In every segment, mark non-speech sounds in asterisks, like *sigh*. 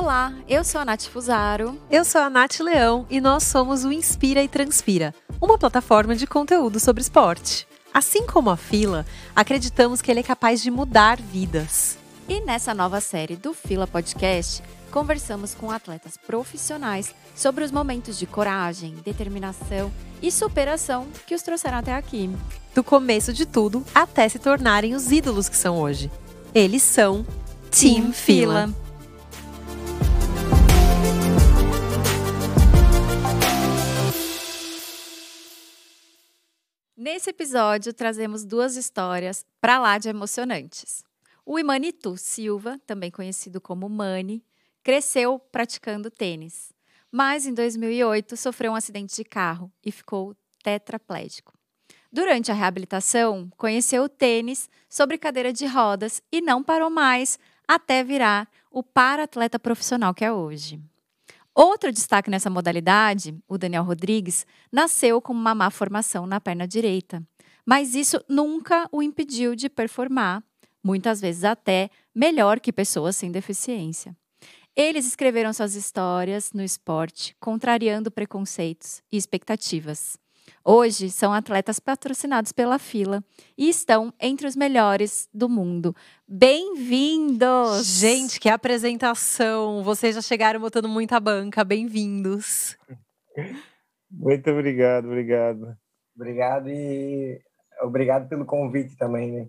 Olá, eu sou a Nath Fusaro. Eu sou a Nath Leão e nós somos o Inspira e Transpira, uma plataforma de conteúdo sobre esporte. Assim como a Fila, acreditamos que ele é capaz de mudar vidas. E nessa nova série do Fila Podcast, conversamos com atletas profissionais sobre os momentos de coragem, determinação e superação que os trouxeram até aqui. Do começo de tudo até se tornarem os ídolos que são hoje. Eles são Team Fila. Nesse episódio, trazemos duas histórias para lá de emocionantes. O Imanitu Silva, também conhecido como Mani, cresceu praticando tênis, mas em 2008 sofreu um acidente de carro e ficou tetraplégico. Durante a reabilitação, conheceu o tênis sobre cadeira de rodas e não parou mais até virar o para-atleta profissional que é hoje. Outro destaque nessa modalidade, o Daniel Rodrigues, nasceu com uma má formação na perna direita, mas isso nunca o impediu de performar, muitas vezes até melhor que pessoas sem deficiência. Eles escreveram suas histórias no esporte, contrariando preconceitos e expectativas. Hoje são atletas patrocinados pela Fila e estão entre os melhores do mundo. Bem-vindos! Gente, que apresentação! Vocês já chegaram botando muita banca. Bem-vindos! Muito obrigado, obrigado. Obrigado e obrigado pelo convite também, né?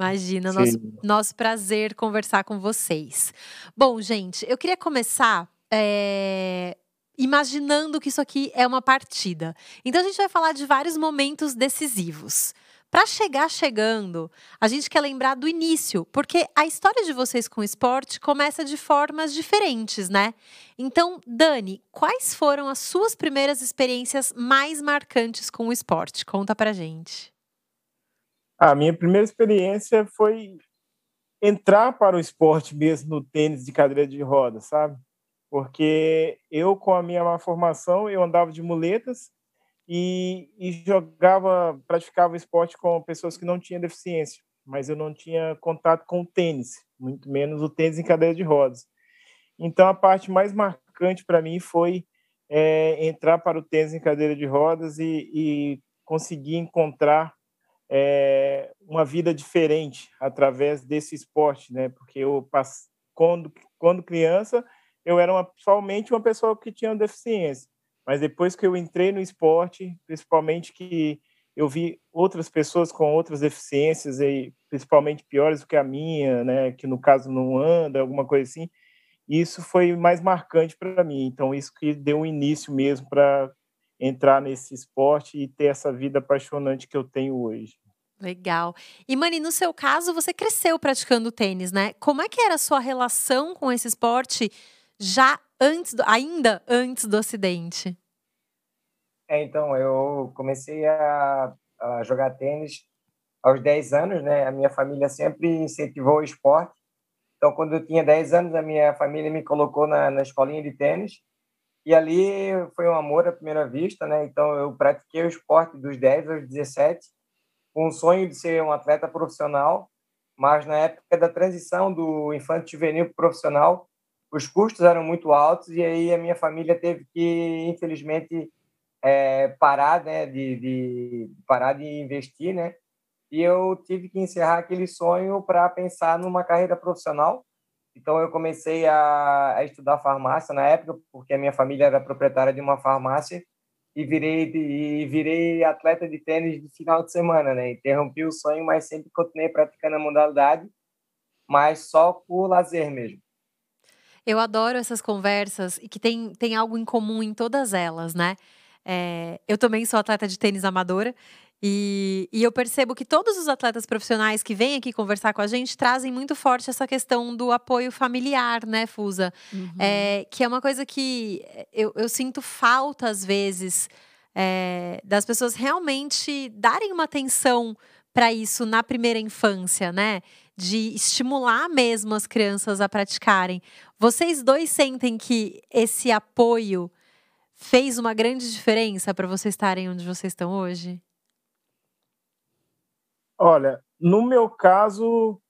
Imagina, nosso, nosso prazer conversar com vocês. Bom, gente, eu queria começar é, imaginando que isso aqui é uma partida. Então a gente vai falar de vários momentos decisivos. Para chegar chegando, a gente quer lembrar do início, porque a história de vocês com o esporte começa de formas diferentes, né? Então, Dani, quais foram as suas primeiras experiências mais marcantes com o esporte? Conta pra gente. A minha primeira experiência foi entrar para o esporte mesmo no tênis de cadeira de rodas, sabe? Porque eu, com a minha formação, eu andava de muletas e, e jogava, praticava esporte com pessoas que não tinham deficiência, mas eu não tinha contato com o tênis, muito menos o tênis em cadeira de rodas. Então, a parte mais marcante para mim foi é, entrar para o tênis em cadeira de rodas e, e conseguir encontrar é, uma vida diferente através desse esporte, né? Porque eu quando quando criança eu era uma, somente uma pessoa que tinha deficiência. Mas depois que eu entrei no esporte, principalmente que eu vi outras pessoas com outras deficiências, e principalmente piores do que a minha, né, que no caso não anda, alguma coisa assim, isso foi mais marcante para mim. Então, isso que deu um início mesmo para entrar nesse esporte e ter essa vida apaixonante que eu tenho hoje. Legal. E Mani, no seu caso, você cresceu praticando tênis, né? Como é que era a sua relação com esse esporte já antes, do, ainda antes do acidente? É, então, eu comecei a, a, jogar tênis aos 10 anos, né? A minha família sempre incentivou o esporte. Então, quando eu tinha 10 anos, a minha família me colocou na, na escolinha de tênis. E ali foi um amor à primeira vista, né? Então, eu pratiquei o esporte dos 10 aos 17, com o sonho de ser um atleta profissional. Mas na época da transição do infanto juvenil para profissional, os custos eram muito altos e aí a minha família teve que, infelizmente, é, parar, né, de, de, parar de investir, né? E eu tive que encerrar aquele sonho para pensar numa carreira profissional. Então eu comecei a, a, estudar farmácia na época, porque a minha família era proprietária de uma farmácia e virei e virei atleta de tênis de final de semana, né? Interrompi o sonho, mas sempre continuei praticando a modalidade, mas só por lazer mesmo. Eu adoro essas conversas e que tem, tem algo em comum em todas elas, né? É, eu também sou atleta de tênis amadora e, e, eu percebo que todos os atletas profissionais que vêm aqui conversar com a gente trazem muito forte essa questão do apoio familiar, né, Fusa? Uhum. É, que é uma coisa que eu, eu sinto falta, às vezes, é, das pessoas realmente darem uma atenção para isso na primeira infância, né? De estimular mesmo as crianças a praticarem. Vocês dois sentem que esse apoio fez uma grande diferença para vocês estarem onde vocês estão hoje? Olha, no meu caso,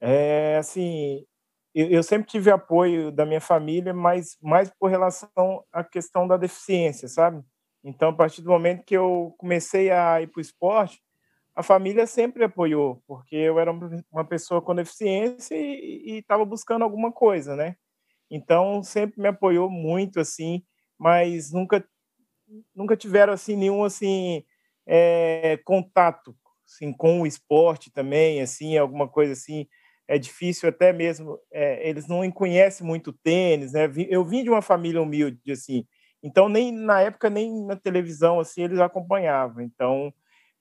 é, assim, eu, eu, sempre tive apoio da minha família, mas mais por relação à questão da deficiência, sabe? Então, a partir do momento que eu comecei a ir para o esporte, a família sempre apoiou, porque eu era uma pessoa com deficiência e estava buscando alguma coisa, né? Então, sempre me apoiou muito, assim, mas nunca nunca tiveram, assim, nenhum, assim, é, contato, assim, com o esporte também, assim, alguma coisa assim, é difícil até mesmo, é, eles não conhecem muito tênis, né? Eu vim de uma família humilde, assim, então nem na época, nem na televisão, assim, eles acompanhavam, então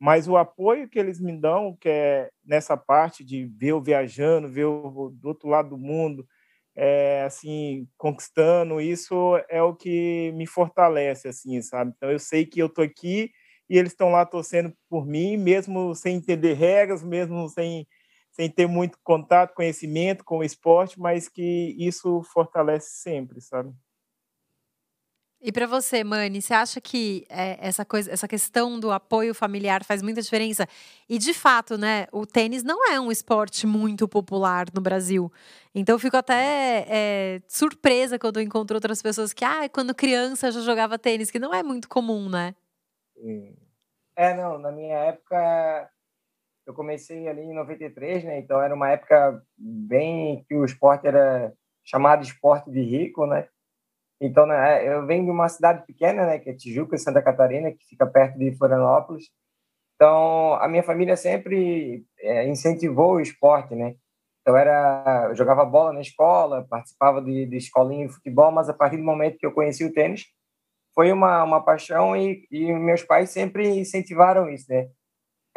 mas o apoio que eles me dão, que é nessa parte de ver eu viajando, ver o do outro lado do mundo, é, assim, conquistando, isso é o que me fortalece, assim, sabe? Então eu sei que eu tô aqui e eles estão lá torcendo por mim, mesmo sem entender regras, mesmo sem, sem ter muito contato, conhecimento com o esporte, mas que isso fortalece sempre, sabe? E para você, Mani, você acha que é, essa coisa, essa questão do apoio familiar faz muita diferença? E de fato, né, o tênis não é um esporte muito popular no Brasil. Então fico até é, surpresa quando encontro outras pessoas que, ah, quando criança já jogava tênis, que não é muito comum, né? É, não, na minha época eu comecei ali em 93, né? Então era uma época bem que o esporte era chamado esporte de rico, né? Então, né, eu venho de uma cidade pequena, né, que é Tijuca, Santa Catarina, que fica perto de Florianópolis. Então, a minha família sempre é, incentivou o esporte, né? Então, era, eu jogava bola na escola, participava de, de escolinha de futebol, mas a partir do momento que eu conheci o tênis, foi uma, uma paixão e, e meus pais sempre incentivaram isso, né?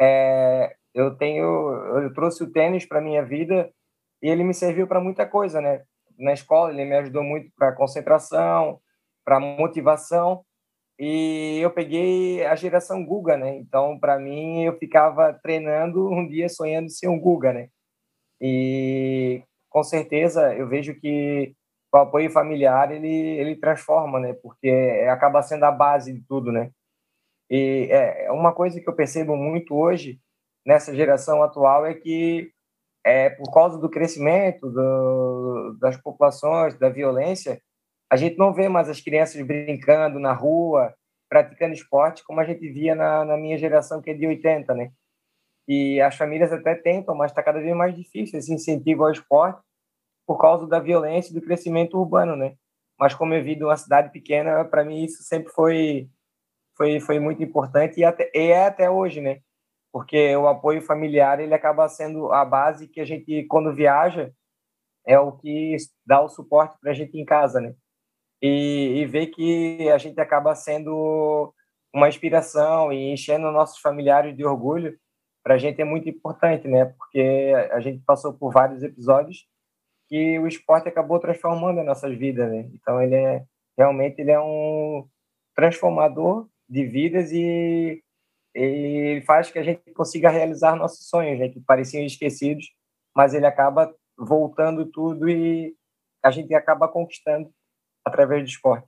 É, eu tenho, eu trouxe o tênis para minha vida e ele me serviu para muita coisa, né? Na escola, ele me ajudou muito para concentração, para motivação. E eu peguei a geração Guga, né? Então, para mim, eu ficava treinando um dia sonhando ser um Guga, né? E com certeza eu vejo que o apoio familiar ele ele transforma, né? Porque acaba sendo a base de tudo, né? E é uma coisa que eu percebo muito hoje nessa geração atual é que é, por causa do crescimento do, das populações, da violência, a gente não vê mais as crianças brincando na rua, praticando esporte, como a gente via na, na minha geração, que é de 80, né? E as famílias até tentam, mas está cada vez mais difícil esse incentivo ao esporte por causa da violência e do crescimento urbano, né? Mas como eu vi de uma cidade pequena, para mim isso sempre foi foi foi muito importante e, até, e é até hoje, né? Porque o apoio familiar ele acaba sendo a base que a gente quando viaja é o que dá o suporte para a gente em casa, né? E, e ver que a gente acaba sendo uma inspiração e enchendo nossos familiares de orgulho para a gente é muito importante, né? Porque a gente passou por vários episódios que o esporte acabou transformando as nossas vidas, né? Então ele é realmente ele é um transformador de vidas e ele faz que a gente consiga realizar nossos sonhos, né, que pareciam esquecidos, mas ele acaba voltando tudo e a gente acaba conquistando através do esporte.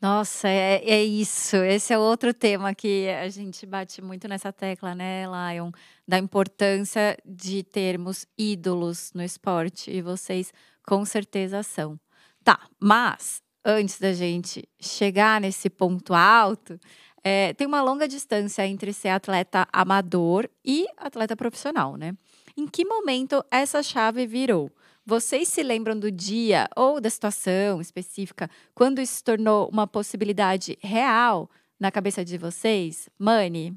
Nossa, é, é isso. Esse é outro tema que a gente bate muito nessa tecla, né, Lion? Da importância de termos ídolos no esporte. E vocês com certeza são. Tá, mas antes da gente chegar nesse ponto alto, é, tem uma longa distância entre ser atleta amador e atleta profissional, né? Em que momento essa chave virou? Vocês se lembram do dia ou da situação específica quando isso se tornou uma possibilidade real na cabeça de vocês? Mani?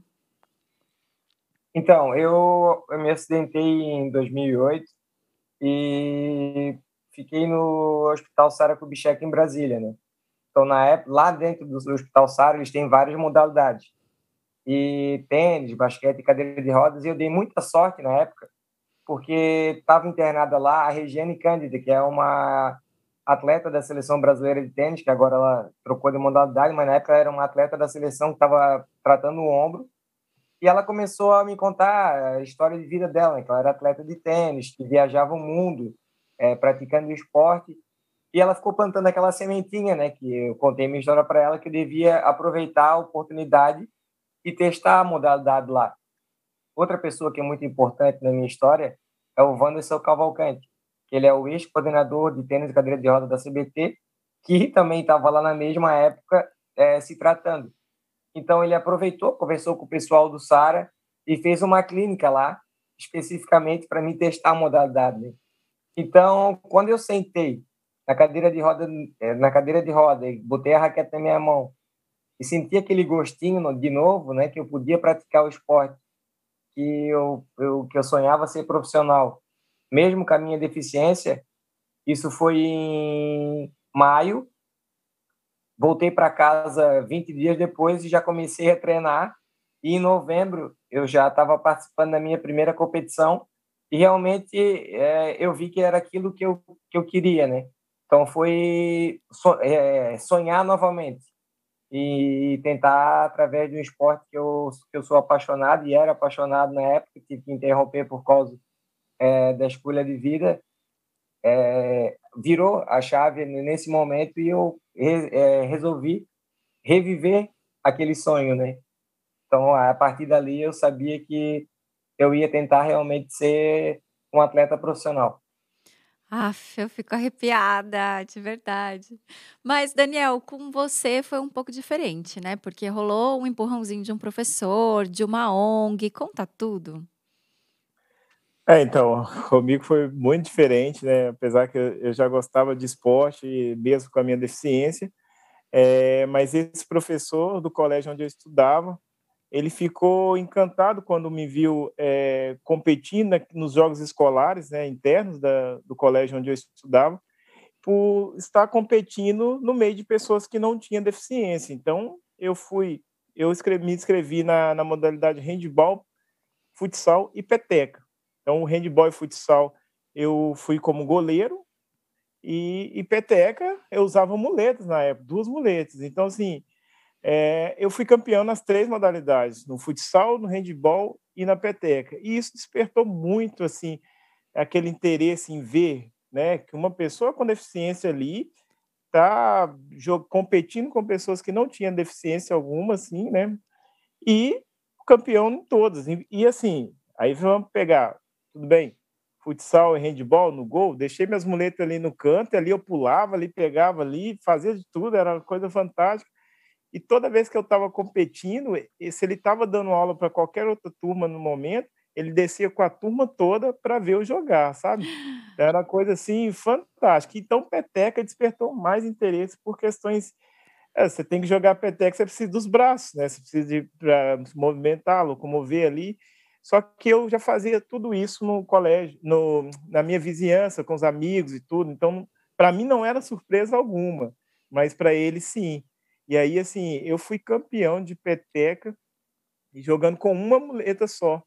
Então, eu, eu me acidentei em 2008 e fiquei no Hospital Sara Kubitschek em Brasília, né? Então, na época, lá dentro do Hospital Sara, eles têm várias modalidades. E tênis, basquete cadeira de rodas. E eu dei muita sorte na época, porque estava internada lá a Regiane Cândida, que é uma atleta da seleção brasileira de tênis, que agora ela trocou de modalidade, mas na época era uma atleta da seleção que estava tratando o ombro. E ela começou a me contar a história de vida dela, né? que ela era atleta de tênis, que viajava o mundo é, praticando esporte e ela ficou plantando aquela sementinha, né? Que eu contei minha história para ela que eu devia aproveitar a oportunidade e testar a modalidade lá. Outra pessoa que é muito importante na minha história é o Wanderson Cavalcante. que ele é o ex-coordenador de tênis de cadeira de roda da CBT, que também estava lá na mesma época é, se tratando. Então ele aproveitou, conversou com o pessoal do Sara e fez uma clínica lá, especificamente para me testar a modalidade. Então, quando eu sentei na cadeira de roda, é, na cadeira de roda, botei a raquete na minha mão e senti aquele gostinho de novo, né, que eu podia praticar o esporte, que eu, eu que eu sonhava ser profissional, mesmo com a minha deficiência. Isso foi em maio. Voltei para casa 20 dias depois e já comecei a treinar. E em novembro eu já estava participando da minha primeira competição e realmente é, eu vi que era aquilo que eu, que eu queria, né? Então foi é, sonhar novamente e tentar através de um esporte que eu, que eu sou apaixonado e era apaixonado na época, tive que interromper por causa é, da escolha de vida, é, virou a chave nesse momento e eu é, resolvi reviver aquele sonho, né? Então, a partir dali, eu sabia que eu ia tentar realmente ser um atleta profissional. Aff, eu fico arrepiada, de verdade. Mas, Daniel, com você foi um pouco diferente, né? Porque rolou um empurrãozinho de um professor, de uma ONG, conta tudo. É, então, comigo foi muito diferente, né? Apesar que eu já gostava de esporte, mesmo com a minha deficiência, é, mas esse professor do colégio onde eu estudava, ele ficou encantado quando me viu é, competindo nos jogos escolares, né, internos da, do colégio onde eu estudava, por estar competindo no meio de pessoas que não tinham deficiência. Então, eu fui, eu escrevi, me inscrevi na, na modalidade handball, futsal e peteca. Então, o handball e futsal eu fui como goleiro e, e peteca eu usava muletas na época, duas muletas. Então, assim, é, eu fui campeão nas três modalidades, no futsal, no handball e na peteca. E isso despertou muito assim aquele interesse em ver, né, que uma pessoa com deficiência ali está competindo com pessoas que não tinham deficiência alguma, assim, né, e campeão em todas. E, e assim, aí vamos pegar, tudo bem, futsal e handball no gol, deixei minhas muletas ali no canto, ali eu pulava, ali pegava ali, fazia de tudo, era uma coisa fantástica. E toda vez que eu estava competindo, se ele estava dando aula para qualquer outra turma no momento, ele descia com a turma toda para ver eu jogar, sabe? Era uma coisa assim fantástica. Então, peteca despertou mais interesse por questões. É, você tem que jogar peteca, você precisa dos braços, né? Você precisa de para movimentar, locomover ali. Só que eu já fazia tudo isso no colégio, no, na minha vizinhança, com os amigos e tudo. Então, para mim não era surpresa alguma, mas para ele sim. E aí, assim, eu fui campeão de peteca jogando com uma muleta só.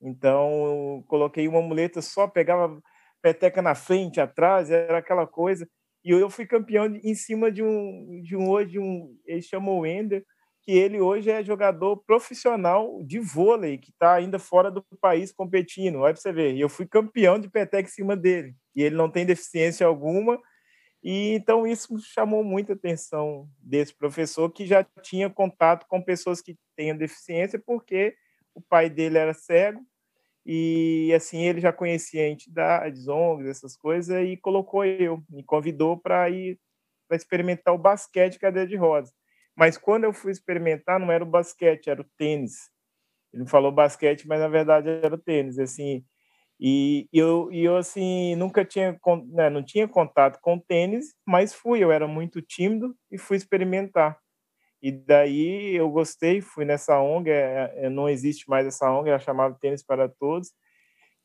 Então, eu coloquei uma muleta só, pegava peteca na frente, atrás, era aquela coisa. E eu fui campeão em cima de um, de um hoje, um, ele chamou o Ender, que ele hoje é jogador profissional de vôlei, que está ainda fora do país competindo. Olha para você ver. E eu fui campeão de peteca em cima dele. E ele não tem deficiência alguma e então isso chamou muita atenção desse professor que já tinha contato com pessoas que têm deficiência, porque o pai dele era cego e assim ele já conhecia entidades, ONGs, essas coisas e colocou eu, me convidou para ir para experimentar o basquete cadeira de rodas. Mas quando eu fui experimentar, não era o basquete, era o tênis. Ele falou basquete, mas na verdade era o tênis. Assim, e eu, e eu assim, nunca tinha, né, não tinha contato com tênis, mas fui, eu era muito tímido e fui experimentar. E daí eu gostei, fui nessa ONG, é, é, não existe mais essa ONG, ela chamava Tênis para Todos,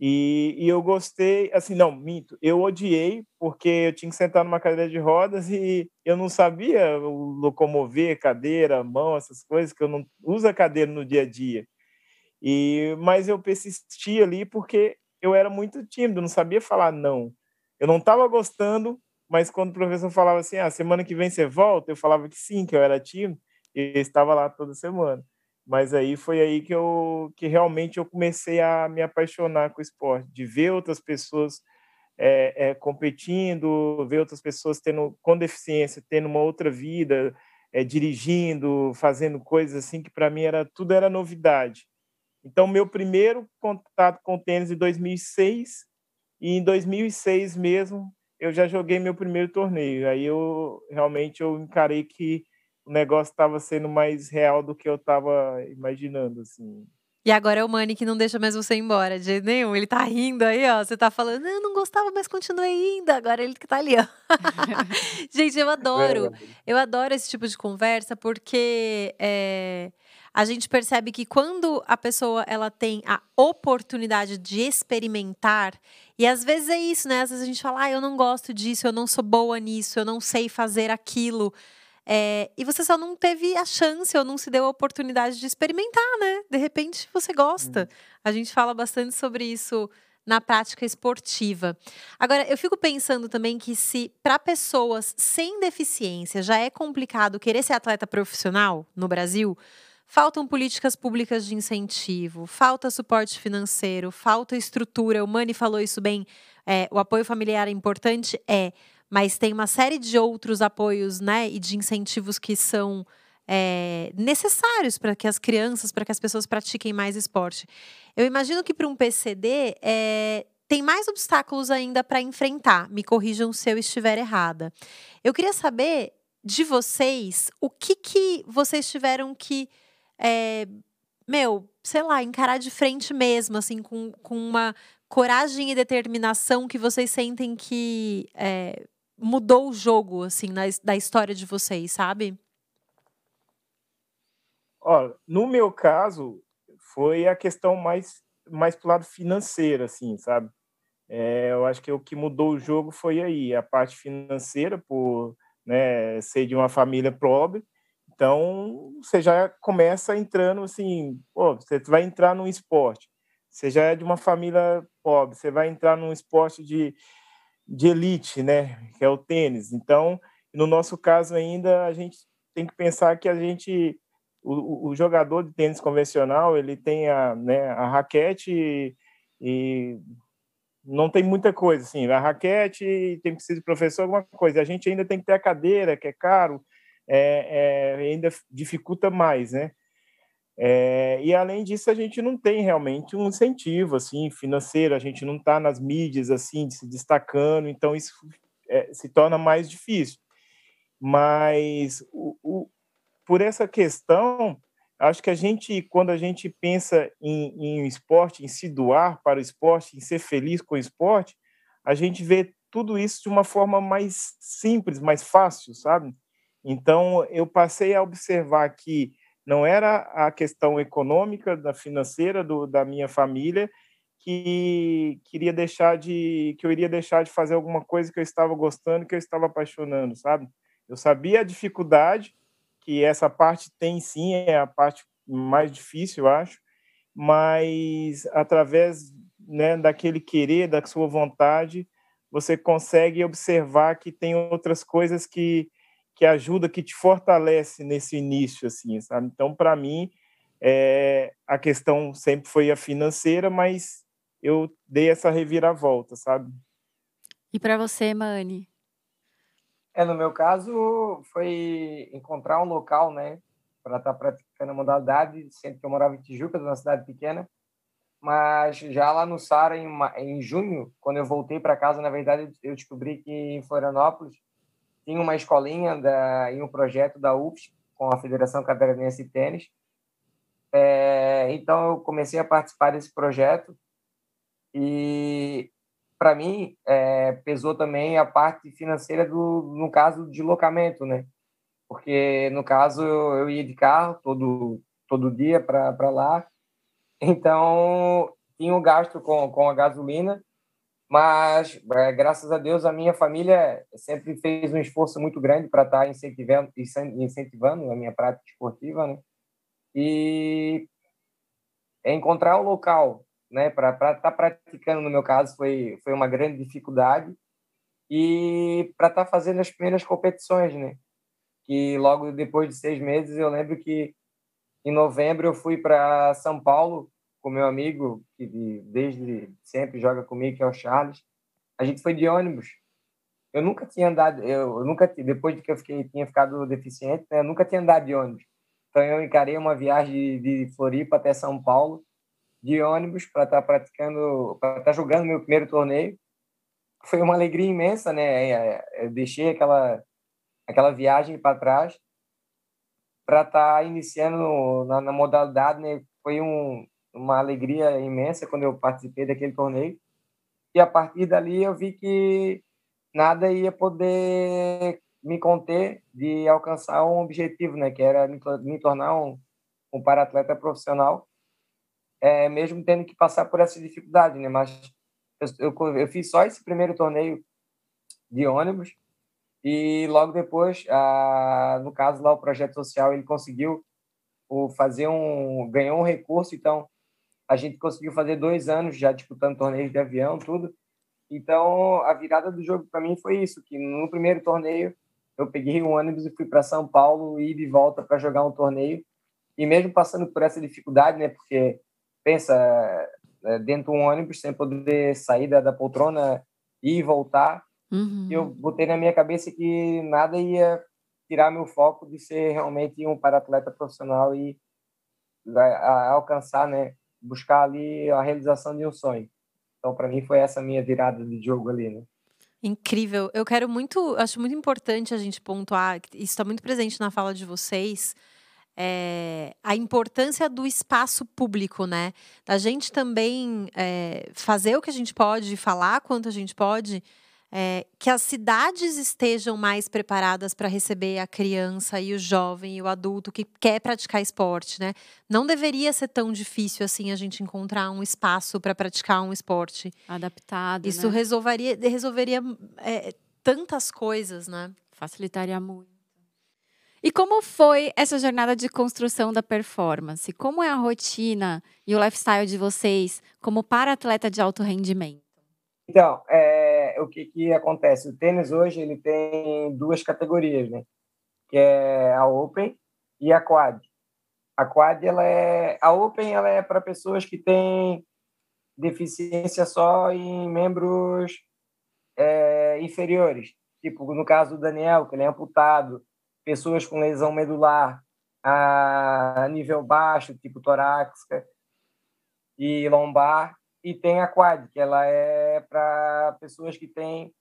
e, e, eu gostei, assim, não, minto, eu odiei, porque eu tinha que sentar numa cadeira de rodas e eu não sabia locomover cadeira, mão, essas coisas, que eu não uso a cadeira no dia a dia. E, mas eu persisti ali porque eu era muito tímido, não sabia falar não. Eu não estava gostando, mas quando o professor falava assim, ah, semana que vem você volta, eu falava que sim, que eu era tímido, e estava lá toda semana. Mas aí foi aí que eu que realmente eu comecei a me apaixonar com o esporte, de ver outras pessoas é, é, competindo, ver outras pessoas tendo com deficiência, tendo uma outra vida, é, dirigindo, fazendo coisas assim que para mim era tudo era novidade. Então, meu primeiro contato com o tênis em 2006 E em 2006 mesmo, eu já joguei meu primeiro torneio. Aí eu realmente eu encarei que o negócio estava sendo mais real do que eu estava imaginando, assim. E agora é o Mani que não deixa mais você ir embora, de jeito nenhum. Ele tá rindo aí, ó. Você tá falando, eu não gostava, mas continuei indo. Agora ele que tá ali, ó. *laughs* gente, eu adoro. Eu adoro esse tipo de conversa porque é, a gente percebe que quando a pessoa ela tem a oportunidade de experimentar, e às vezes é isso, né? Às vezes a gente fala, ah, eu não gosto disso, eu não sou boa nisso, eu não sei fazer aquilo. É, e você só não teve a chance ou não se deu a oportunidade de experimentar, né? De repente você gosta. Uhum. A gente fala bastante sobre isso na prática esportiva. Agora, eu fico pensando também que se para pessoas sem deficiência já é complicado querer ser atleta profissional no Brasil, faltam políticas públicas de incentivo, falta suporte financeiro, falta estrutura. O Mani falou isso bem. É, o apoio familiar é importante, é mas tem uma série de outros apoios né, e de incentivos que são é, necessários para que as crianças, para que as pessoas pratiquem mais esporte. Eu imagino que para um PCD é, tem mais obstáculos ainda para enfrentar. Me corrijam se eu estiver errada. Eu queria saber de vocês o que, que vocês tiveram que. É, meu, sei lá, encarar de frente mesmo, assim, com, com uma coragem e determinação que vocês sentem que é, mudou o jogo, assim, na, da história de vocês, sabe? Ó, no meu caso, foi a questão mais, mais pro lado financeiro, assim, sabe? É, eu acho que o que mudou o jogo foi aí, a parte financeira, por né, ser de uma família pobre. Então, você já começa entrando assim, pô, você vai entrar num esporte. Você já é de uma família pobre, você vai entrar num esporte de, de elite, né, que é o tênis. Então, no nosso caso ainda, a gente tem que pensar que a gente, o, o jogador de tênis convencional, ele tem a, né, a raquete e, e não tem muita coisa, assim, a raquete, tem precisa de professor, alguma coisa. A gente ainda tem que ter a cadeira, que é caro, é, é, ainda dificulta mais, né? É, e além disso, a gente não tem realmente um incentivo assim financeiro, a gente não está nas mídias assim se destacando, então isso é, se torna mais difícil. Mas o, o, por essa questão, acho que a gente, quando a gente pensa em, em esporte, em se doar para o esporte, em ser feliz com o esporte, a gente vê tudo isso de uma forma mais simples, mais fácil, sabe? Então, eu passei a observar que não era a questão econômica, da financeira do, da minha família que queria deixar de que eu iria deixar de fazer alguma coisa que eu estava gostando, que eu estava apaixonando, sabe? Eu sabia a dificuldade que essa parte tem sim, é a parte mais difícil, eu acho, mas através né, daquele querer, da sua vontade, você consegue observar que tem outras coisas que que ajuda, que te fortalece nesse início, assim, sabe? Então, para mim, é, a questão sempre foi a financeira, mas eu dei essa reviravolta, sabe? E para você, Mani? É, no meu caso, foi encontrar um local, né, para estar tá praticando a modalidade, sendo que eu morava em Tijuca, uma cidade pequena, mas já lá no Sara, em, em junho, quando eu voltei para casa, na verdade, eu descobri que em Florianópolis tinha uma escolinha da, em um projeto da UFS com a Federação Catarinense de Tênis. É, então, eu comecei a participar desse projeto e, para mim, é, pesou também a parte financeira do, no caso de locamento, né? Porque, no caso, eu, eu ia de carro todo, todo dia para lá, então tinha um gasto com, com a gasolina mas, é, graças a Deus, a minha família sempre fez um esforço muito grande para estar tá incentivando, incentivando a minha prática esportiva, né? E encontrar o local, né, para estar tá praticando, no meu caso, foi, foi uma grande dificuldade. E para estar tá fazendo as primeiras competições, né? Que logo depois de seis meses, eu lembro que em novembro eu fui para São Paulo com meu amigo, que desde sempre joga comigo, que é o Charles. A gente foi de ônibus. Eu nunca tinha andado, eu nunca, depois de que eu fiquei, tinha ficado deficiente, né, eu nunca tinha andado de ônibus. Então eu encarei uma viagem de, de Floripa até São Paulo de ônibus para estar tá praticando, para estar tá jogando meu primeiro torneio. foi uma alegria imensa, né? É, eu deixei aquela aquela viagem para trás para estar tá iniciando na, na, modalidade, né? Foi um, uma alegria imensa quando eu participei daquele torneio. E a partir dali eu vi que nada ia poder me conter de alcançar um objetivo, né? Que era me, tornar um, um para-atleta profissional, é, mesmo tendo que passar por essa dificuldade, né? Mas eu, eu, eu fiz só esse primeiro torneio de ônibus e logo depois, a, no caso lá o projeto social, ele conseguiu o, fazer um ganhou um recurso, então a gente conseguiu fazer dois anos já disputando torneios de avião, tudo. Então a virada do jogo para mim foi isso, que no primeiro torneio eu peguei um ônibus e fui para São Paulo e de volta para jogar um torneio e mesmo passando por essa dificuldade, né? Porque pensa é, dentro de um ônibus sem poder sair da, da poltrona e voltar Uhum. Eu botei na minha cabeça que nada ia tirar meu foco de ser realmente um para-atleta profissional e a, a alcançar, né, buscar ali a realização de um sonho. Então, para mim, foi essa minha virada de jogo ali, né? Incrível. Eu quero muito, acho muito importante a gente pontuar, isso está muito presente na fala de vocês, é, a importância do espaço público, né? Da gente também é, fazer o que a gente pode, falar quanto a gente pode, é, que as cidades estejam mais preparadas para receber a criança e o jovem e o adulto que quer praticar esporte, né? Não deveria ser tão difícil assim a gente encontrar um espaço para praticar um esporte adaptado. Isso né? resolveria, resolveria é, tantas coisas, né? Facilitaria muito. E como foi essa jornada de construção da performance? Como é a rotina e o lifestyle de vocês como para atleta de alto rendimento? Então, é, o que, que acontece? O tênis hoje ele tem duas categorias, né? Que é a Open e a Quad. A Quad, ela é... A Open, ela é para pessoas que têm deficiência só em membros é, inferiores. Tipo, no caso do Daniel, que ele é amputado. Pessoas com lesão medular a nível baixo, tipo torácica e lombar e tem a quad, que ela é para pessoas que têm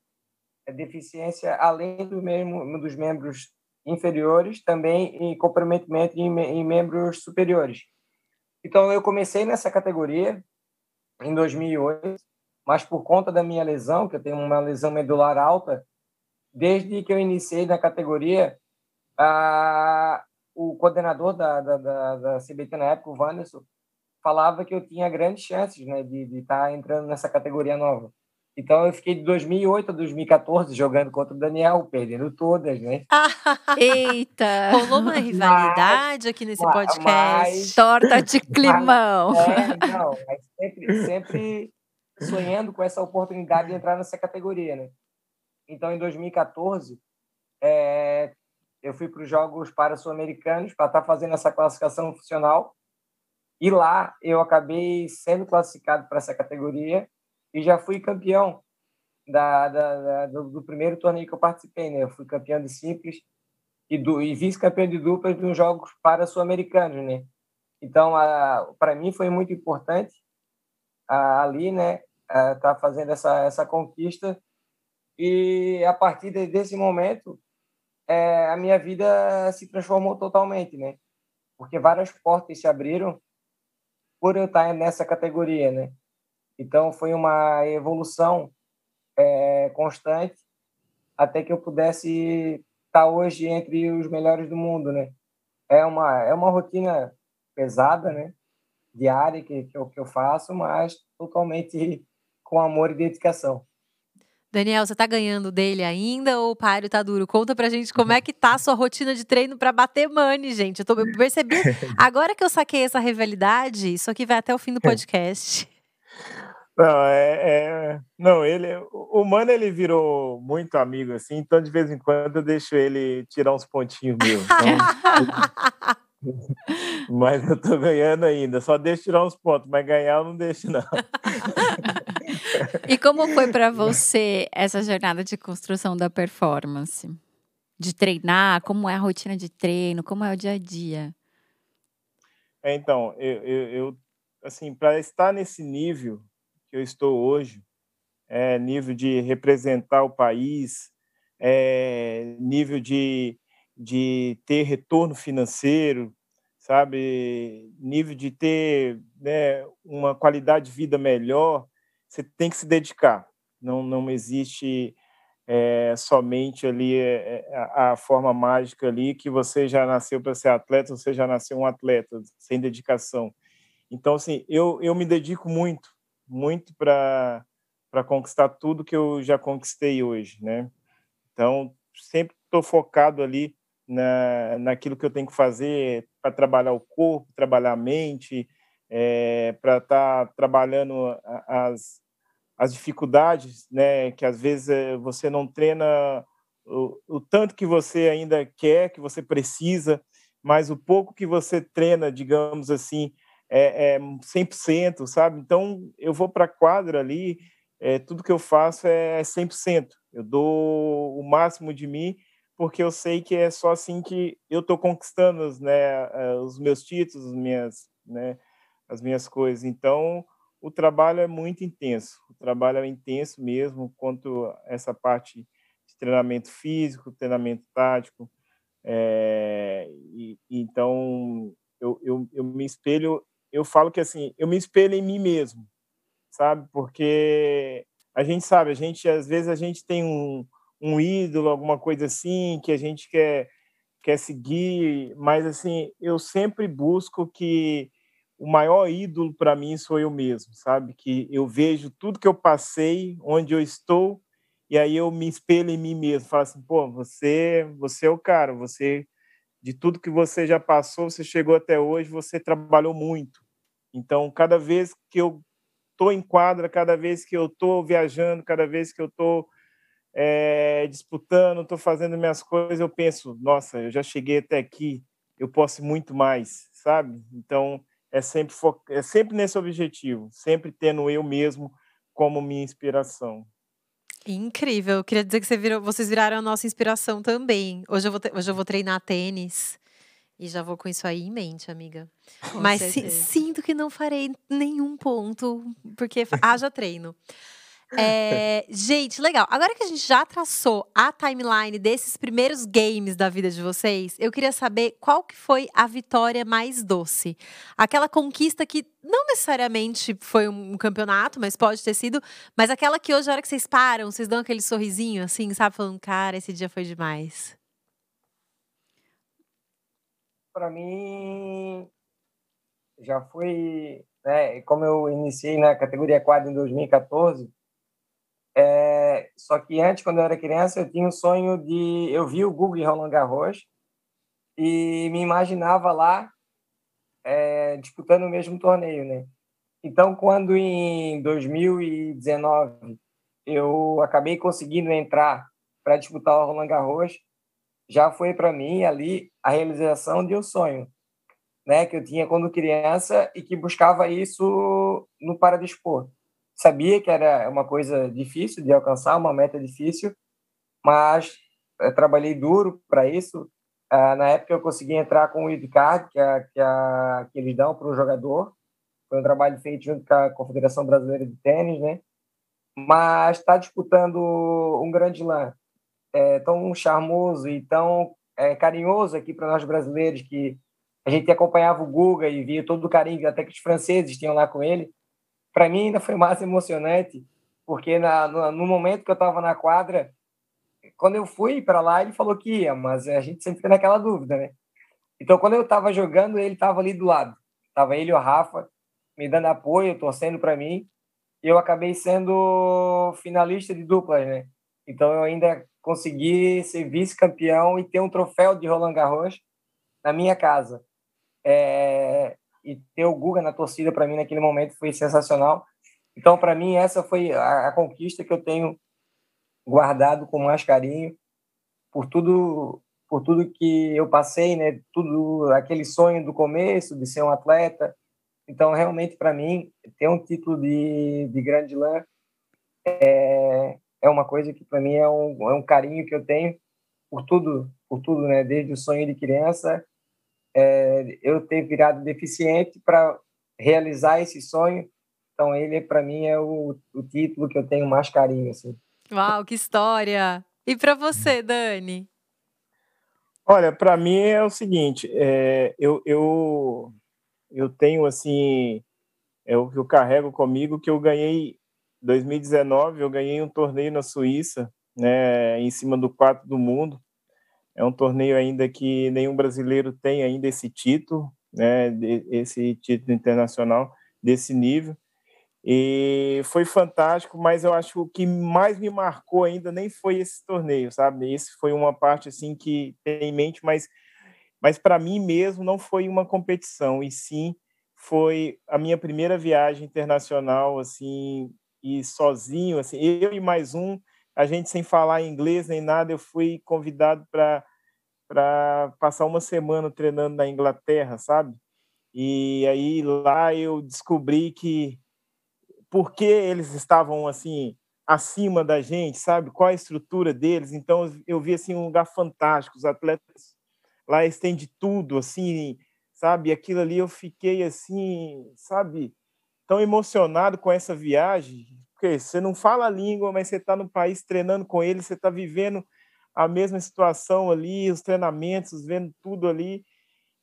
é, deficiência além do mesmo dos membros inferiores, também em comprometimento em, em membros superiores. Então eu comecei nessa categoria em 2008, mas por conta da minha lesão, que eu tenho uma lesão medular alta, desde que eu iniciei na categoria, a, o coordenador da, da, da, da CBT na época, o Wanderson, falava que eu tinha grandes chances né, de estar tá entrando nessa categoria nova. Então eu fiquei de 2008 a 2014 jogando contra o Daniel, perdendo todas, né? *laughs* Eita! Rolou uma rivalidade mas, aqui nesse podcast. Mas, Torta de *laughs* climão. Mas, é, não, mas sempre, sempre sonhando com essa oportunidade de entrar nessa categoria, né? Então em 2014 é, eu fui para os Jogos para Sul-Americanos para estar tá fazendo essa classificação funcional e lá eu acabei sendo classificado para essa categoria e já fui campeão da, da, da do, do, primeiro torneio que eu participei. Né? Eu fui campeão de simples e, e vice-campeão de duplas nos Jogos para Sul-Americanos. Né? Então, para mim foi muito importante a, ali, né, tá fazendo essa, essa conquista. E a partir desse momento, é, a minha vida se transformou totalmente, né? Porque várias portas se abriram por eu estar nessa categoria, né? Então foi uma evolução é, constante até que eu pudesse estar hoje entre os melhores do mundo, né? É uma é uma rotina pesada, né? Diária que, que, eu, que eu faço, mas totalmente *laughs* com amor e dedicação. Daniel, você tá ganhando dele ainda ou o páreo tá duro? Conta pra gente como é que tá a sua rotina de treino para bater money, gente. Eu, tô, eu *laughs* percebi, agora que eu saquei essa rivalidade, isso aqui vai até o fim do podcast. *laughs* Não, é, é, não, ele, o Mano ele virou muito amigo assim, então de vez em quando eu deixo ele tirar uns pontinhos meus. Então, *laughs* mas eu tô ganhando ainda, só deixo tirar uns pontos, mas ganhar eu não deixo não. E como foi para você essa jornada de construção da performance? De treinar, como é a rotina de treino, como é o dia a dia? É, então, eu, eu, eu assim, para estar nesse nível que eu estou hoje, é, nível de representar o país, é, nível de, de ter retorno financeiro, sabe, nível de ter né, uma qualidade de vida melhor, você tem que se dedicar. Não, não existe é, somente ali é, a, a, forma mágica ali que você já nasceu para ser atleta, você já nasceu um atleta sem dedicação. Então, assim, eu, eu me dedico muito, muito para para conquistar tudo que eu já conquistei hoje, né? Então, sempre estou focado ali na, naquilo que eu tenho que fazer para trabalhar o corpo, trabalhar a mente, é, para estar tá trabalhando as, as dificuldades, né? Que às vezes eh, você não treina o, o tanto que você ainda quer, que você precisa, mas o pouco que você treina, digamos assim, é, é 100%, sabe? Então, eu vou para a quadra ali, é, tudo que eu faço é 100%. Eu dou o máximo de mim, porque eu sei que é só assim que eu estou conquistando né, eh, os meus títulos, as minhas, né, as minhas coisas. Então, o trabalho é muito intenso. O trabalho é intenso mesmo, quanto essa parte de treinamento físico, treinamento tático. É, e, então, eu, eu, eu me espelho, eu falo que assim, eu me espelho em mim mesmo, sabe? Porque a gente sabe, a gente às vezes a gente tem um, um ídolo, alguma coisa assim que a gente quer quer seguir, mas assim, eu sempre busco que o maior ídolo para mim sou eu mesmo, sabe? Que eu vejo tudo que eu passei, onde eu estou, e aí eu me espelho em mim mesmo, falo assim, pô, você, você é o cara, você de tudo que você já passou, você chegou até hoje, você trabalhou muito. Então, cada vez que eu estou em quadra, cada vez que eu estou viajando, cada vez que eu estou é, disputando, estou fazendo minhas coisas, eu penso, nossa, eu já cheguei até aqui, eu posso muito mais, sabe? Então, é sempre, é sempre nesse objetivo, sempre tendo eu mesmo como minha inspiração. Incrível. Queria dizer que você virou, vocês viraram a nossa inspiração também. Hoje eu vou, hoje eu vou treinar tênis. E já vou com isso aí em mente, amiga. Com Mas sinto que não farei nenhum ponto, porque haja treino. É, gente, legal. Agora que a gente já traçou a timeline desses primeiros games da vida de vocês, eu queria saber qual que foi a vitória mais doce. Aquela conquista que não necessariamente foi um campeonato, mas pode ter sido, mas aquela que hoje, a hora que vocês param, vocês dão aquele sorrisinho assim, sabe? Falando, cara, esse dia foi demais. Para mim, já foi, né, como eu iniciei na categoria quadra em 2014, é, só que antes, quando eu era criança, eu tinha um sonho de. Eu vi o Google Roland Garros e me imaginava lá é, disputando o mesmo torneio, né? Então, quando em 2019 eu acabei conseguindo entrar para disputar o Roland Garros, já foi para mim ali a realização de um sonho, né, que eu tinha quando criança e que buscava isso no paradesporto sabia que era uma coisa difícil de alcançar, uma meta difícil, mas eu trabalhei duro para isso. Ah, na época eu consegui entrar com o IDCARD, que, é, que, é, que eles dão para o jogador. Foi um trabalho feito junto com a Confederação Brasileira de Tênis, né? Mas está disputando um grande lã é, tão charmoso e tão é, carinhoso aqui para nós brasileiros que a gente acompanhava o Guga e via todo o carinho até que os franceses tinham lá com ele para mim ainda foi mais emocionante, porque na, no, no momento que eu estava na quadra, quando eu fui para lá, ele falou que ia, mas a gente sempre fica naquela dúvida, né? Então, quando eu estava jogando, ele estava ali do lado. Tava ele e o Rafa me dando apoio, torcendo para mim. E eu acabei sendo finalista de duplas, né? Então, eu ainda consegui ser vice-campeão e ter um troféu de Roland Garros na minha casa. É e ter o Guga na torcida para mim naquele momento foi sensacional. Então, para mim, essa foi a, a, conquista que eu tenho guardado com mais carinho por tudo por tudo que eu passei, né? Tudo aquele sonho do começo de ser um atleta. Então, realmente, para mim, ter um título de, de Grande Lã é, é uma coisa que para mim é um, é um carinho que eu tenho por tudo, por tudo, né? Desde o sonho de criança é, eu ter virado deficiente para realizar esse sonho, Então ele para mim é o, o título que eu tenho mais carinho assim. Uau, que história! E para você, Dani? Olha, para mim é o seguinte, é, eu, eu, eu tenho assim, é o que eu carrego comigo, que eu ganhei, 2019, eu ganhei um torneio na Suíça, né, em cima do quarto do mundo, é um torneio ainda que nenhum brasileiro tem ainda esse título, né, esse título internacional desse nível, e foi fantástico, mas eu acho que o que mais me marcou ainda nem foi esse torneio, sabe? Esse foi uma parte assim que tem em mente, mas mas para mim mesmo não foi uma competição, e sim foi a minha primeira viagem internacional assim e sozinho, assim, eu e mais um, a gente sem falar inglês nem nada, eu fui convidado para para passar uma semana treinando na Inglaterra, sabe? E aí lá eu descobri que por que eles estavam assim acima da gente, sabe? Qual a estrutura deles? Então eu vi assim um lugar fantástico, os atletas lá eles têm de tudo, assim, sabe? Aquilo ali eu fiquei assim, sabe? Tão emocionado com essa viagem, porque você não fala a língua, mas você está no país treinando com eles, você está vivendo a mesma situação ali, os treinamentos, vendo tudo ali.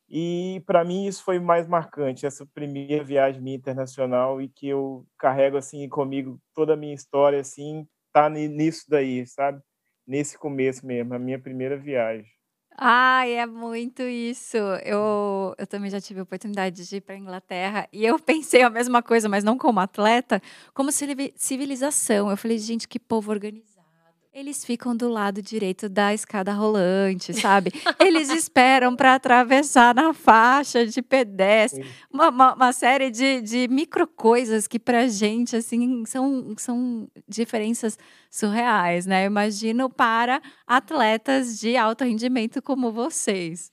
E para mim isso foi mais marcante, essa primeira viagem minha internacional e que eu carrego assim comigo toda a minha história assim, tá nisso daí, sabe? Nesse começo mesmo, a minha primeira viagem. Ai, é muito isso. Eu, eu também já tive a oportunidade de ir para a Inglaterra e eu *laughs* pensei a mesma coisa, mas não como atleta, como civilização. Eu falei, gente, que povo organizado. Eles ficam do lado direito da escada rolante, sabe? Eles esperam para atravessar na faixa de pedestre. Uma, uma, uma, série de, de micro coisas que pra gente, assim, são, são diferenças surreais, né? Eu imagino para atletas de alto rendimento como vocês.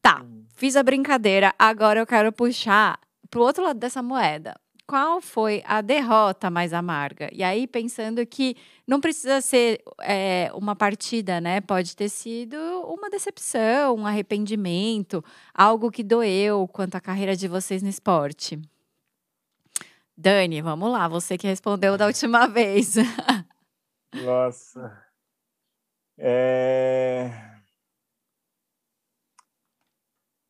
Tá, fiz a brincadeira. Agora eu quero puxar pro outro lado dessa moeda qual foi a derrota mais amarga? E aí, pensando que não precisa ser é, uma partida, né? Pode ter sido uma decepção, um arrependimento, algo que doeu quanto à carreira de vocês no esporte. Dani, vamos lá, você que respondeu da última *laughs* vez. Nossa. É...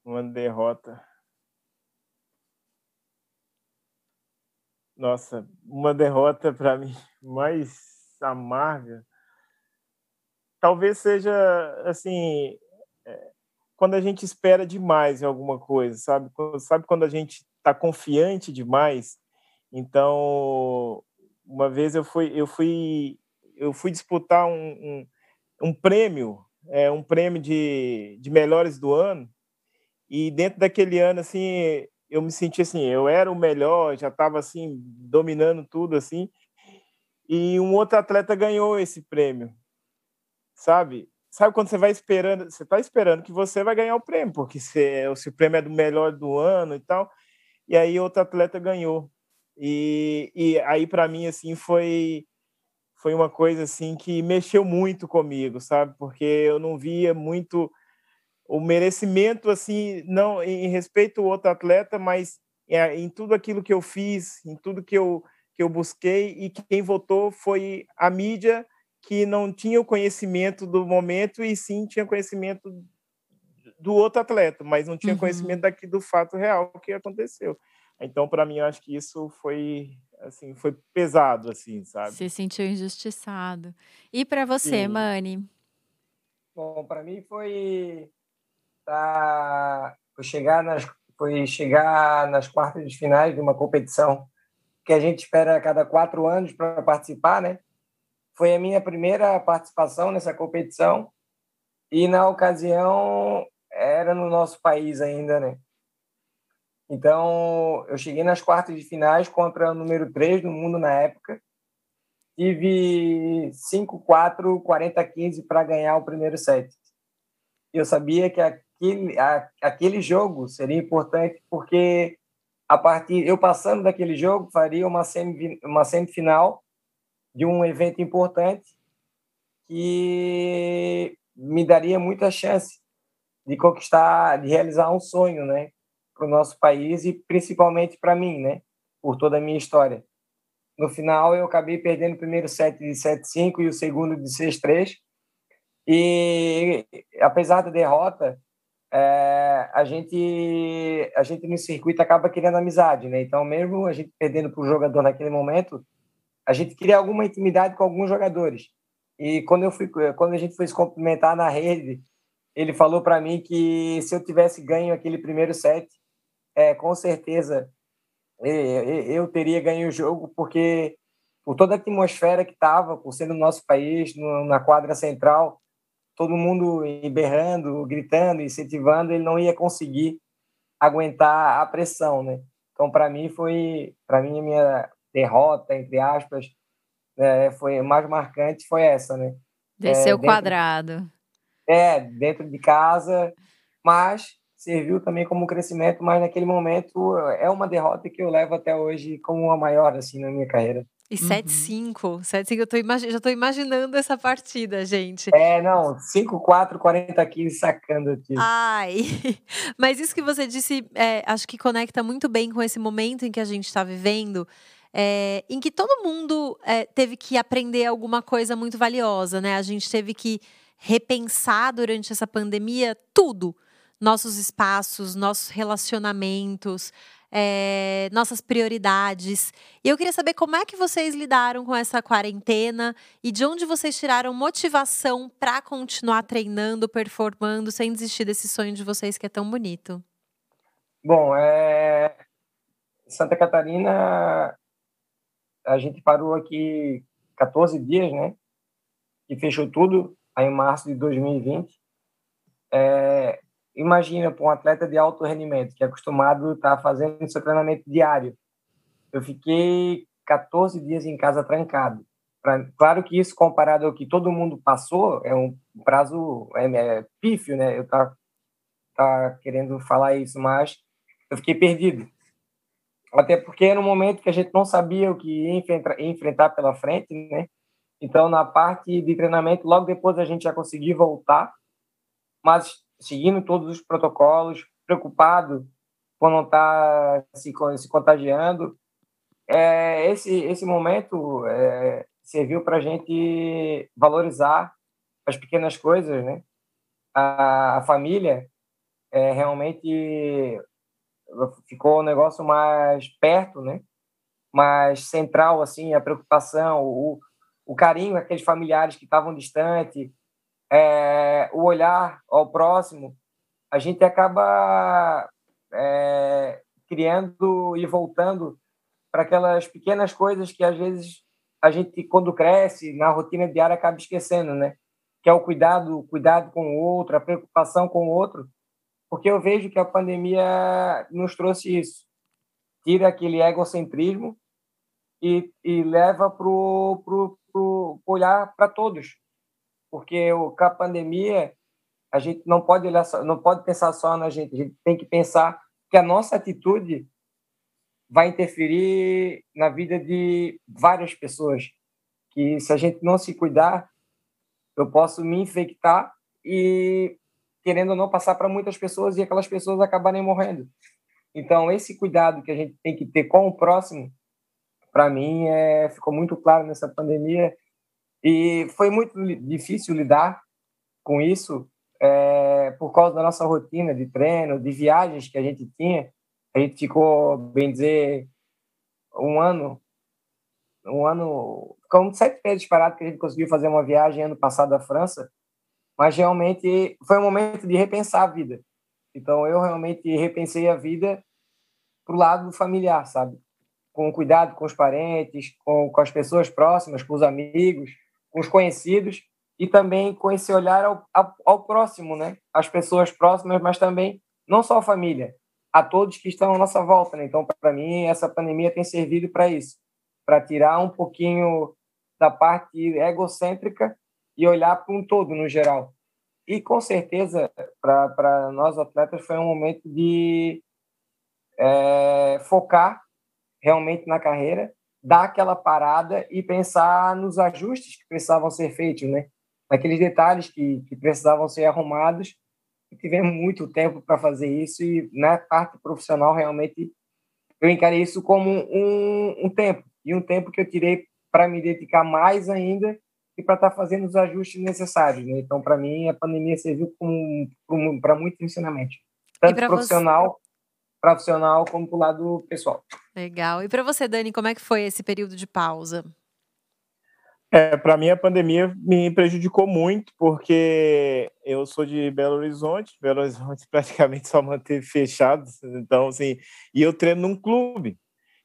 Uma derrota. Nossa, uma derrota para mim *laughs* mais amarga. Talvez seja assim, é, quando a gente espera demais em alguma coisa, sabe? Sabe quando a gente está confiante demais? Então, uma vez eu fui, eu fui, eu fui disputar um, um, um prêmio, é, um prêmio de, de melhores do ano, e dentro daquele ano, assim, eu me senti assim, eu era o melhor, já estava assim dominando tudo assim. E um outro atleta ganhou esse prêmio. Sabe? Sabe quando você vai esperando, você está esperando que você vai ganhar o prêmio, porque se, se o prêmio é do melhor do ano e tal. E aí outro atleta ganhou. E, e aí para mim assim foi foi uma coisa assim que mexeu muito comigo, sabe? Porque eu não via muito o merecimento assim não em respeito ao outro atleta, mas é, em tudo aquilo que eu fiz, em tudo que eu que eu busquei e quem votou foi a mídia que não tinha o conhecimento do momento e sim tinha conhecimento do outro atleta, mas não tinha uhum. conhecimento daqui do fato real que aconteceu. Então, para mim, eu acho que isso foi assim, foi pesado assim, sabe? Se sentiu injustiçado. E para você, sim. Mani? Bom, para mim foi tá, foi chegar nas foi chegar nas quartas de finais de uma competição que a gente espera a cada quatro anos para participar, né? Foi a minha primeira participação nessa competição e na ocasião era no nosso país ainda, né? Então, eu cheguei nas quartas de finais contra o número 3 do mundo na época. Tive 5-4, 40-15 para ganhar o primeiro set. Eu sabia que a aquele, a, aquele jogo seria importante porque a partir eu passando daquele jogo faria uma semi, uma semifinal de um evento importante que me daria muita chance de conquistar, de realizar um sonho, né, para o nosso país e principalmente para mim, né, por toda a minha história. No final, eu acabei perdendo o primeiro set de 7-5 e o segundo de 6-3. E, apesar da derrota, é, a gente a gente no circuito acaba querendo amizade, né? Então, mesmo a gente perdendo para o jogador naquele momento, a gente queria alguma intimidade com alguns jogadores. E quando eu fui quando a gente foi se cumprimentar na rede, ele falou para mim que se eu tivesse ganho aquele primeiro set, é, com certeza eu teria ganho o jogo porque por toda a atmosfera que estava, por ser no nosso país, na quadra central, todo mundo berrando, gritando, incentivando, ele não ia conseguir aguentar a pressão, né? Então, para mim foi, para mim a minha derrota entre aspas, é, foi mais marcante foi essa, né? Desceu é, quadrado. É, dentro de casa, mas serviu também como crescimento, mas naquele momento é uma derrota que eu levo até hoje como a maior assim na minha carreira. E 7-5, uhum. 7-5, eu tô já estou imaginando essa partida, gente. É, não, 5-4, 40-15 sacando aqui. Ai, *laughs* mas isso que você disse, é, acho que conecta muito bem com esse momento em que a gente está vivendo, é, em que todo mundo é, teve que aprender alguma coisa muito valiosa, né? A gente teve que repensar durante essa pandemia tudo. Nossos espaços, nossos relacionamentos, é, nossas prioridades. E eu queria saber como é que vocês lidaram com essa quarentena e de onde vocês tiraram motivação para continuar treinando, performando, sem desistir desse sonho de vocês que é tão bonito. Bom, é... Santa Catarina, a gente parou aqui 14 dias, né? E fechou tudo aí em março de 2020. É, imagina para um atleta de alto rendimento, que é acostumado a estar tá fazendo seu treinamento diário. Eu fiquei 14 dias em casa trancado. Pra, claro que isso, comparado ao que todo mundo passou, é um prazo é, é pífio, né? Eu tá, tá querendo falar isso, mas eu fiquei perdido. Até porque era um momento que a gente não sabia o que ia enfrentar, enfrentar pela frente, né? Então, na parte de treinamento, logo depois a gente já conseguiu voltar, mas seguindo todos os protocolos, preocupado por não estar tá se, se contagiando. É, esse, esse momento é, serviu para a gente valorizar as pequenas coisas, né? A, a família é, realmente ficou um negócio mais perto, né? Mais central, assim, a preocupação, o, o carinho, aqueles familiares que estavam distantes, é, o olhar ao próximo, a gente acaba é, criando e voltando para aquelas pequenas coisas que às vezes a gente quando cresce na rotina diária acaba esquecendo, né? Que é o cuidado, o cuidado com o outro, a preocupação com o outro, porque eu vejo que a pandemia nos trouxe isso, tira aquele egocentrismo e, e leva para o olhar para todos, porque o, com a pandemia a gente não pode olhar só, não pode pensar só na gente, a gente tem que pensar que a nossa atitude vai interferir na vida de várias pessoas. Que se a gente não se cuidar, eu posso me infectar e querendo ou não passar para muitas pessoas e aquelas pessoas acabarem morrendo. Então esse cuidado que a gente tem que ter com o próximo, para mim é, ficou muito claro nessa pandemia e foi muito difícil lidar com isso é, por causa da nossa rotina de treino, de viagens que a gente tinha. A gente ficou, bem dizer, um ano, um ano, ficamos sete meses parados que a gente conseguiu fazer uma viagem ano passado à França, mas realmente foi um momento de repensar a vida. Então eu realmente repensei a vida pro lado familiar, sabe? Com cuidado com os parentes, com, com as pessoas próximas, com os amigos, com os conhecidos e também com esse olhar ao, ao, ao próximo, né? As pessoas próximas, mas também não só a família, a todos que estão à nossa volta, né? Então, para mim, essa pandemia tem servido para isso, para tirar um pouquinho da parte egocêntrica e olhar para um todo no geral. E com certeza, para nós atletas, foi um momento de é, focar realmente na carreira dar aquela parada e pensar nos ajustes que precisavam ser feitos, né? Naqueles detalhes que, que precisavam ser arrumados. E tivemos muito tempo para fazer isso e na parte profissional realmente eu encarei isso como um, um tempo, e um tempo que eu tirei para me dedicar mais ainda e para estar tá fazendo os ajustes necessários. Né? Então, para mim, a pandemia serviu para muito ensinamento, tanto profissional, você... profissional como para o lado pessoal. Legal. E para você, Dani, como é que foi esse período de pausa? É, para mim a pandemia me prejudicou muito porque eu sou de Belo Horizonte, Belo Horizonte *laughs* praticamente só manteve fechado, então assim, e eu treino num clube.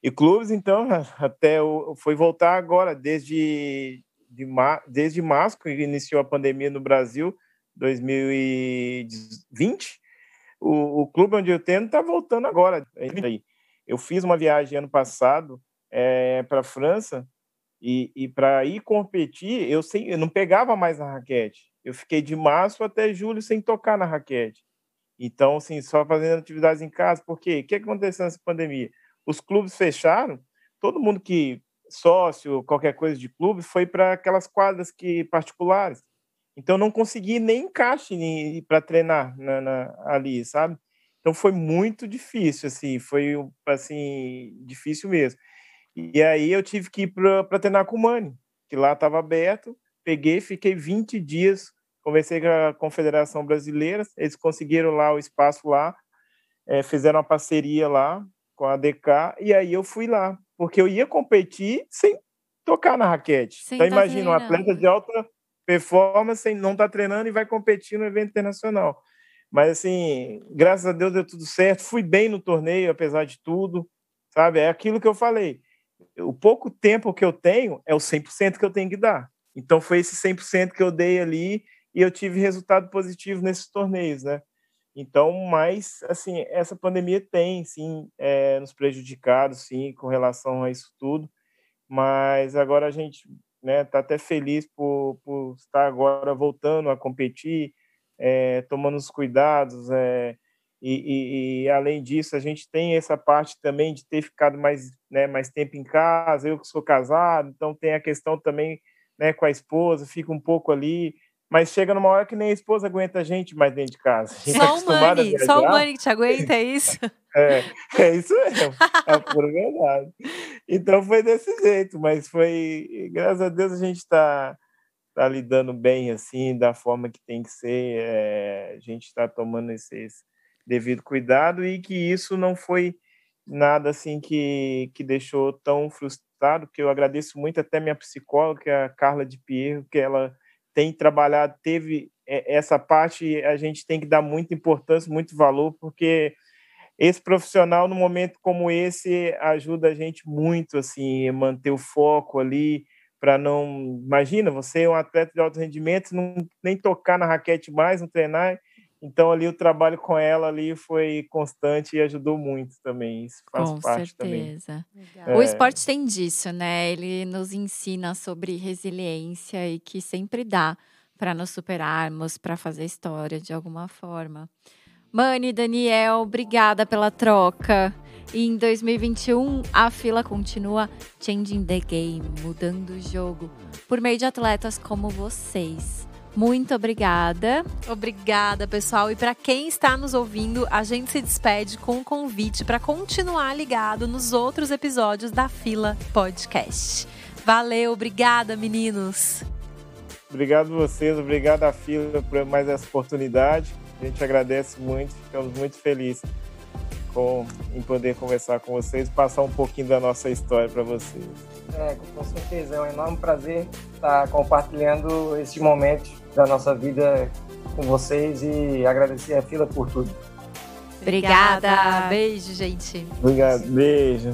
E clubes então *laughs* até eu, foi voltar agora desde de, desde março que iniciou a pandemia no Brasil, 2020. O, o clube onde eu treino está voltando agora. Eu fiz uma viagem ano passado é, para a França e, e para ir competir, eu, sem, eu não pegava mais na raquete. Eu fiquei de março até julho sem tocar na raquete. Então, assim, só fazendo atividades em casa. Por quê? O que aconteceu nessa pandemia? Os clubes fecharam, todo mundo que sócio, qualquer coisa de clube, foi para aquelas quadras que particulares. Então, não consegui nem encaixe para treinar na, na, ali, sabe? Então, foi muito difícil, assim, foi, assim, difícil mesmo. E aí eu tive que ir para treinar com o Mani, que lá estava aberto. Peguei, fiquei 20 dias, conversei com a Confederação Brasileira, eles conseguiram lá o espaço lá, é, fizeram uma parceria lá com a DK, e aí eu fui lá, porque eu ia competir sem tocar na raquete. Sem então tá imagina, um atleta de alta performance não estar tá treinando e vai competir no evento internacional. Mas assim, graças a Deus deu tudo certo, fui bem no torneio, apesar de tudo, sabe? É aquilo que eu falei o pouco tempo que eu tenho é o 100% que eu tenho que dar. Então foi esse 100% que eu dei ali e eu tive resultado positivo nesses torneios, né? Então, mas assim, essa pandemia tem sim é, nos prejudicado, sim, com relação a isso tudo. Mas agora a gente né, tá até feliz por, por estar agora voltando a competir, é, tomando os cuidados, é, e, e, e, além disso, a gente tem essa parte também de ter ficado mais, né, mais tempo em casa. Eu que sou casado, então tem a questão também né, com a esposa, fica um pouco ali. Mas chega numa hora que nem a esposa aguenta a gente mais dentro de casa. Só o money, só o money que te aguenta, é isso? é, é isso mesmo, é pura verdade. Então foi desse jeito, mas foi, graças a Deus, a gente está tá lidando bem, assim, da forma que tem que ser. É, a gente está tomando esses devido cuidado e que isso não foi nada assim que, que deixou tão frustrado, que eu agradeço muito até minha psicóloga, é a Carla de Pierro, que ela tem trabalhado, teve essa parte, a gente tem que dar muita importância, muito valor, porque esse profissional, no momento como esse, ajuda a gente muito, assim, manter o foco ali, para não... Imagina, você é um atleta de alto rendimento, não nem tocar na raquete mais, não treinar, então ali o trabalho com ela ali foi constante e ajudou muito também. Isso faz com parte certeza. também. O é. esporte tem disso, né? Ele nos ensina sobre resiliência e que sempre dá para nos superarmos, para fazer história de alguma forma. Mani, Daniel, obrigada pela troca. E em 2021, a fila continua changing the game, mudando o jogo, por meio de atletas como vocês. Muito obrigada. Obrigada, pessoal. E para quem está nos ouvindo, a gente se despede com um convite para continuar ligado nos outros episódios da Fila Podcast. Valeu, obrigada, meninos. Obrigado vocês, obrigado à Fila por mais essa oportunidade. A gente agradece muito, ficamos muito felizes com, em poder conversar com vocês e passar um pouquinho da nossa história para vocês. É, com certeza, é um enorme prazer estar compartilhando esses momentos da nossa vida com vocês e agradecer a fila por tudo. Obrigada. Beijo, gente. Obrigado. Beijo.